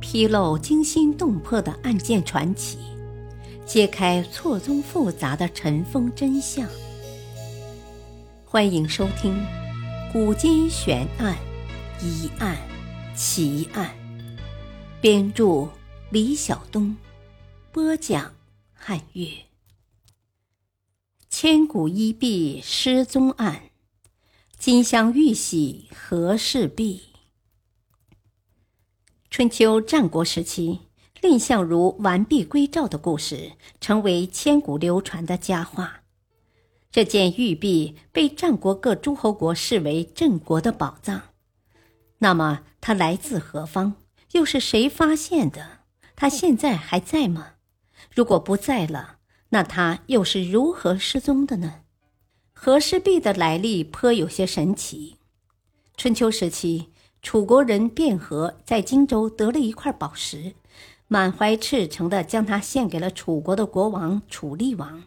披露惊心动魄的案件传奇，揭开错综复杂的尘封真相。欢迎收听《古今悬案、疑案、奇案》，编著李晓东，播讲汉月。千古一璧失踪案，金镶玉玺何氏璧。春秋战国时期，蔺相如完璧归赵的故事成为千古流传的佳话。这件玉璧被战国各诸侯国视为镇国的宝藏。那么，它来自何方？又是谁发现的？它现在还在吗？如果不在了，那它又是如何失踪的呢？和氏璧的来历颇有些神奇。春秋时期。楚国人卞和在荆州得了一块宝石，满怀赤诚地将它献给了楚国的国王楚厉王。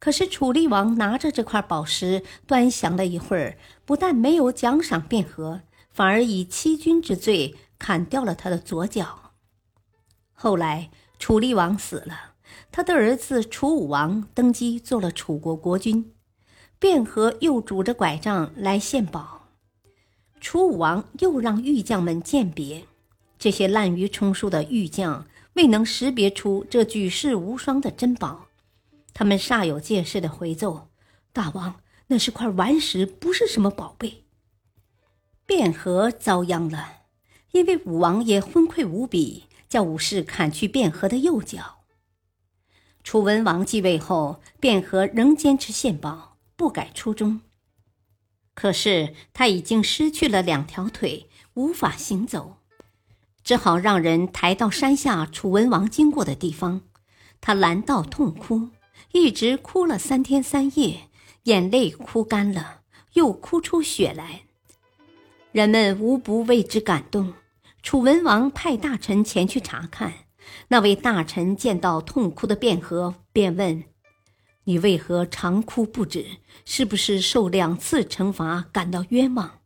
可是楚厉王拿着这块宝石端详了一会儿，不但没有奖赏卞和，反而以欺君之罪砍掉了他的左脚。后来楚厉王死了，他的儿子楚武王登基做了楚国国君，卞和又拄着拐杖来献宝。楚武王又让玉匠们鉴别，这些滥竽充数的玉匠未能识别出这举世无双的珍宝，他们煞有介事的回奏：“大王，那是块顽石，不是什么宝贝。”卞和遭殃了，因为武王也昏聩无比，叫武士砍去卞和的右脚。楚文王继位后，卞和仍坚持献宝，不改初衷。可是他已经失去了两条腿，无法行走，只好让人抬到山下楚文王经过的地方。他拦道痛哭，一直哭了三天三夜，眼泪哭干了，又哭出血来。人们无不为之感动。楚文王派大臣前去查看，那位大臣见到痛哭的卞和，便问。你为何长哭不止？是不是受两次惩罚感到冤枉？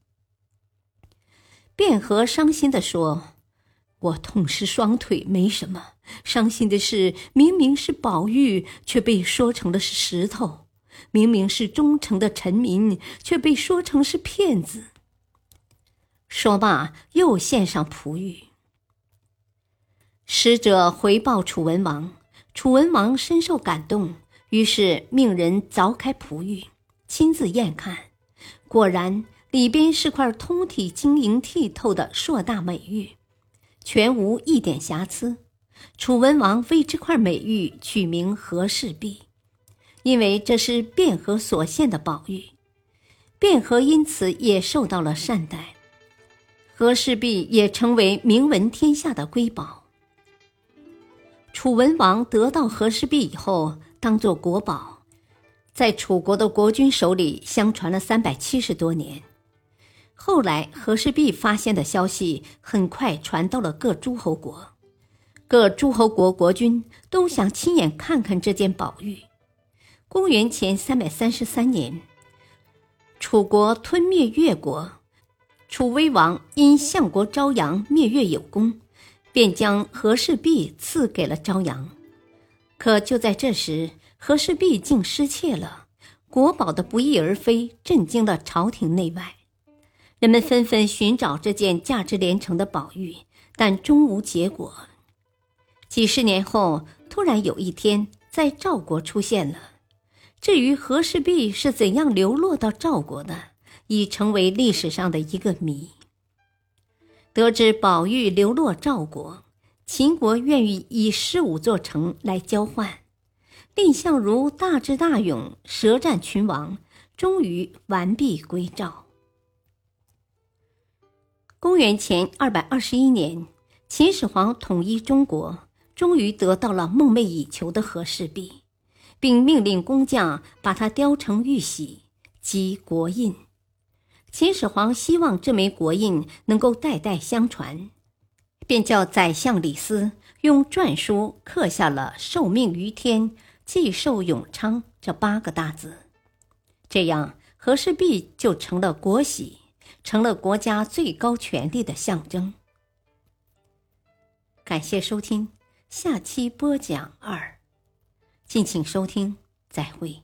卞和伤心地说：“我痛失双腿没什么，伤心的是明明是宝玉，却被说成了是石头；明明是忠诚的臣民，却被说成是骗子。”说罢，又献上璞玉。使者回报楚文王，楚文王深受感动。于是命人凿开璞玉，亲自验看，果然里边是块通体晶莹剔透的硕大美玉，全无一点瑕疵。楚文王为这块美玉取名和氏璧，因为这是卞和所献的宝玉，卞和因此也受到了善待，和氏璧也成为名闻天下的瑰宝。楚文王得到和氏璧以后。当做国宝，在楚国的国君手里相传了三百七十多年。后来和氏璧发现的消息很快传到了各诸侯国，各诸侯国国君都想亲眼看看这件宝玉。公元前三百三十三年，楚国吞灭越国，楚威王因相国昭阳灭越有功，便将和氏璧赐给了昭阳。可就在这时，和氏璧竟失窃了，国宝的不翼而飞，震惊了朝廷内外。人们纷纷寻找这件价值连城的宝玉，但终无结果。几十年后，突然有一天，在赵国出现了。至于和氏璧是怎样流落到赵国的，已成为历史上的一个谜。得知宝玉流落赵国。秦国愿意以十五座城来交换，蔺相如大智大勇，舌战群王，终于完璧归赵。公元前二百二十一年，秦始皇统一中国，终于得到了梦寐以求的和氏璧，并命令工匠把它雕成玉玺，即国印。秦始皇希望这枚国印能够代代相传。便叫宰相李斯用篆书刻下了“受命于天，既寿永昌”这八个大字，这样和氏璧就成了国玺，成了国家最高权力的象征。感谢收听，下期播讲二，敬请收听，再会。